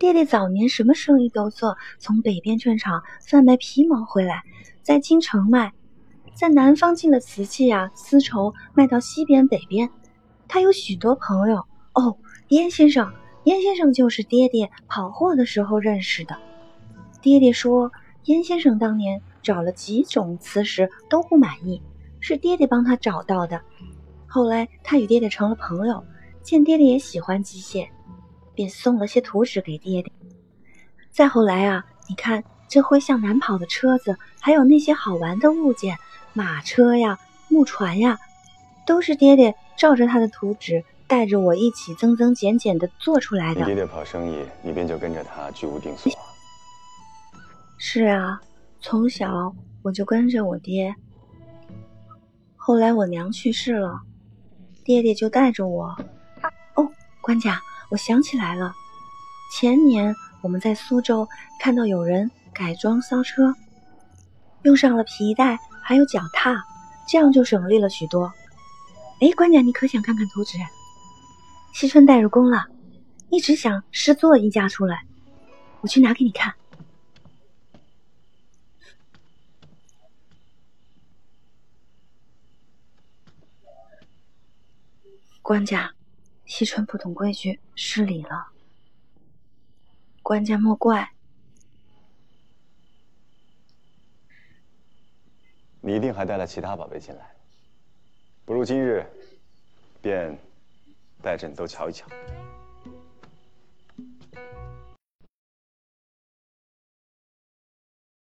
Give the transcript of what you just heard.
爹爹早年什么生意都做，从北边劝厂贩卖皮毛回来，在京城卖，在南方进了瓷器啊、丝绸卖到西边、北边。他有许多朋友哦，燕先生，燕先生就是爹爹跑货的时候认识的。爹爹说，燕先生当年找了几种瓷石都不满意，是爹爹帮他找到的。后来他与爹爹成了朋友，见爹爹也喜欢机械，便送了些图纸给爹爹。再后来啊，你看这会向南跑的车子，还有那些好玩的物件，马车呀、木船呀，都是爹爹照着他的图纸，带着我一起增增减减的做出来的。你爹爹跑生意，你便就跟着他居无定所。是啊，从小我就跟着我爹。后来我娘去世了，爹爹就带着我。哦，官家，我想起来了，前年我们在苏州看到有人改装骚车，用上了皮带还有脚踏，这样就省力了许多。哎，官家，你可想看看图纸？惜春带入宫了，一直想试做一架出来，我去拿给你看。官家，惜春不懂规矩，失礼了。官家莫怪。你一定还带了其他宝贝进来，不如今日便带着你都瞧一瞧。